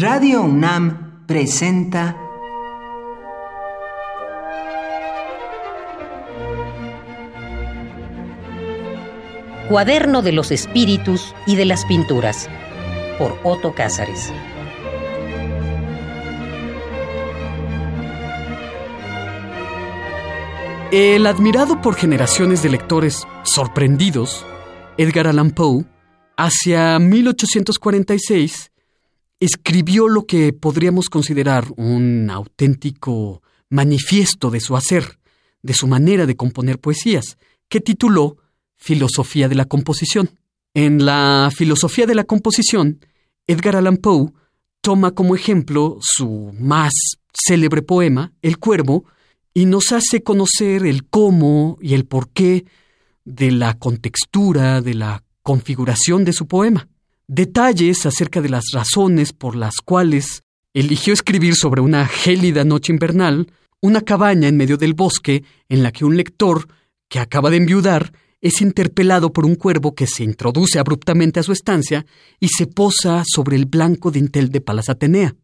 Radio UNAM presenta Cuaderno de los Espíritus y de las Pinturas por Otto Cázares. El admirado por generaciones de lectores sorprendidos, Edgar Allan Poe, hacia 1846, escribió lo que podríamos considerar un auténtico manifiesto de su hacer, de su manera de componer poesías, que tituló Filosofía de la Composición. En la Filosofía de la Composición, Edgar Allan Poe toma como ejemplo su más célebre poema, El Cuervo, y nos hace conocer el cómo y el porqué de la contextura, de la configuración de su poema. Detalles acerca de las razones por las cuales eligió escribir sobre una gélida noche invernal, una cabaña en medio del bosque en la que un lector, que acaba de enviudar, es interpelado por un cuervo que se introduce abruptamente a su estancia y se posa sobre el blanco dintel de Palas Atenea.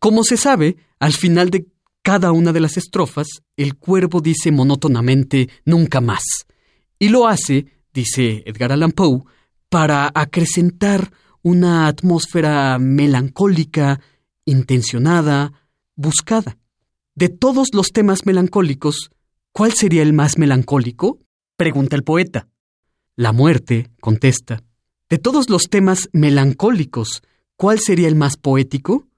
Como se sabe, al final de cada una de las estrofas, el cuervo dice monótonamente nunca más. Y lo hace, dice Edgar Allan Poe, para acrecentar una atmósfera melancólica, intencionada, buscada. De todos los temas melancólicos, ¿cuál sería el más melancólico? pregunta el poeta. La muerte, contesta. De todos los temas melancólicos, ¿cuál sería el más poético?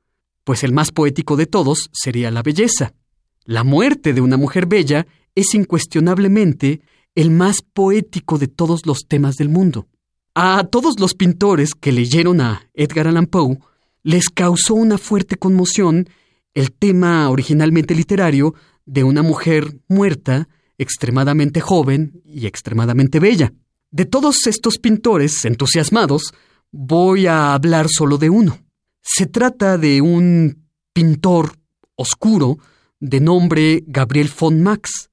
pues el más poético de todos sería la belleza. La muerte de una mujer bella es incuestionablemente el más poético de todos los temas del mundo. A todos los pintores que leyeron a Edgar Allan Poe les causó una fuerte conmoción el tema originalmente literario de una mujer muerta, extremadamente joven y extremadamente bella. De todos estos pintores entusiasmados, voy a hablar solo de uno. Se trata de un pintor oscuro de nombre Gabriel von Max,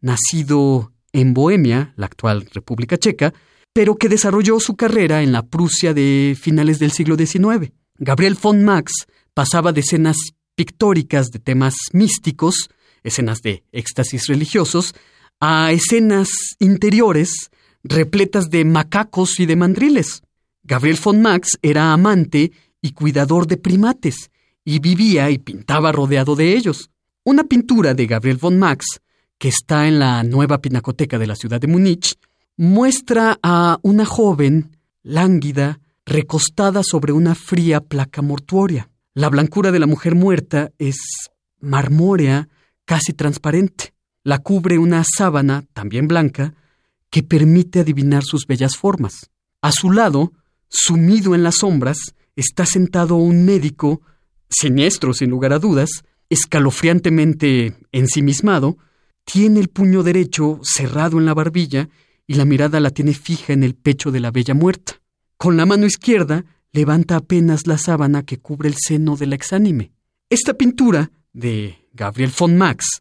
nacido en Bohemia, la actual República Checa, pero que desarrolló su carrera en la Prusia de finales del siglo XIX. Gabriel von Max pasaba de escenas pictóricas de temas místicos, escenas de éxtasis religiosos, a escenas interiores repletas de macacos y de mandriles. Gabriel von Max era amante y cuidador de primates, y vivía y pintaba rodeado de ellos. Una pintura de Gabriel von Max, que está en la nueva pinacoteca de la ciudad de Múnich, muestra a una joven, lánguida, recostada sobre una fría placa mortuoria. La blancura de la mujer muerta es marmórea, casi transparente. La cubre una sábana, también blanca, que permite adivinar sus bellas formas. A su lado, sumido en las sombras, está sentado un médico, siniestro sin lugar a dudas, escalofriantemente ensimismado, tiene el puño derecho cerrado en la barbilla y la mirada la tiene fija en el pecho de la bella muerta. Con la mano izquierda levanta apenas la sábana que cubre el seno de la exánime. Esta pintura, de Gabriel von Max,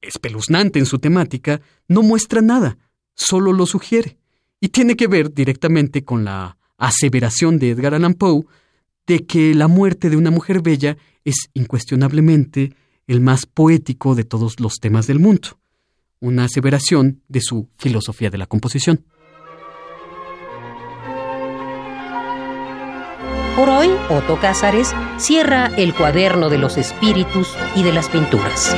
espeluznante en su temática, no muestra nada, solo lo sugiere, y tiene que ver directamente con la aseveración de Edgar Allan Poe de que la muerte de una mujer bella es incuestionablemente el más poético de todos los temas del mundo, una aseveración de su filosofía de la composición. Por hoy, Otto Cázares cierra el cuaderno de los espíritus y de las pinturas.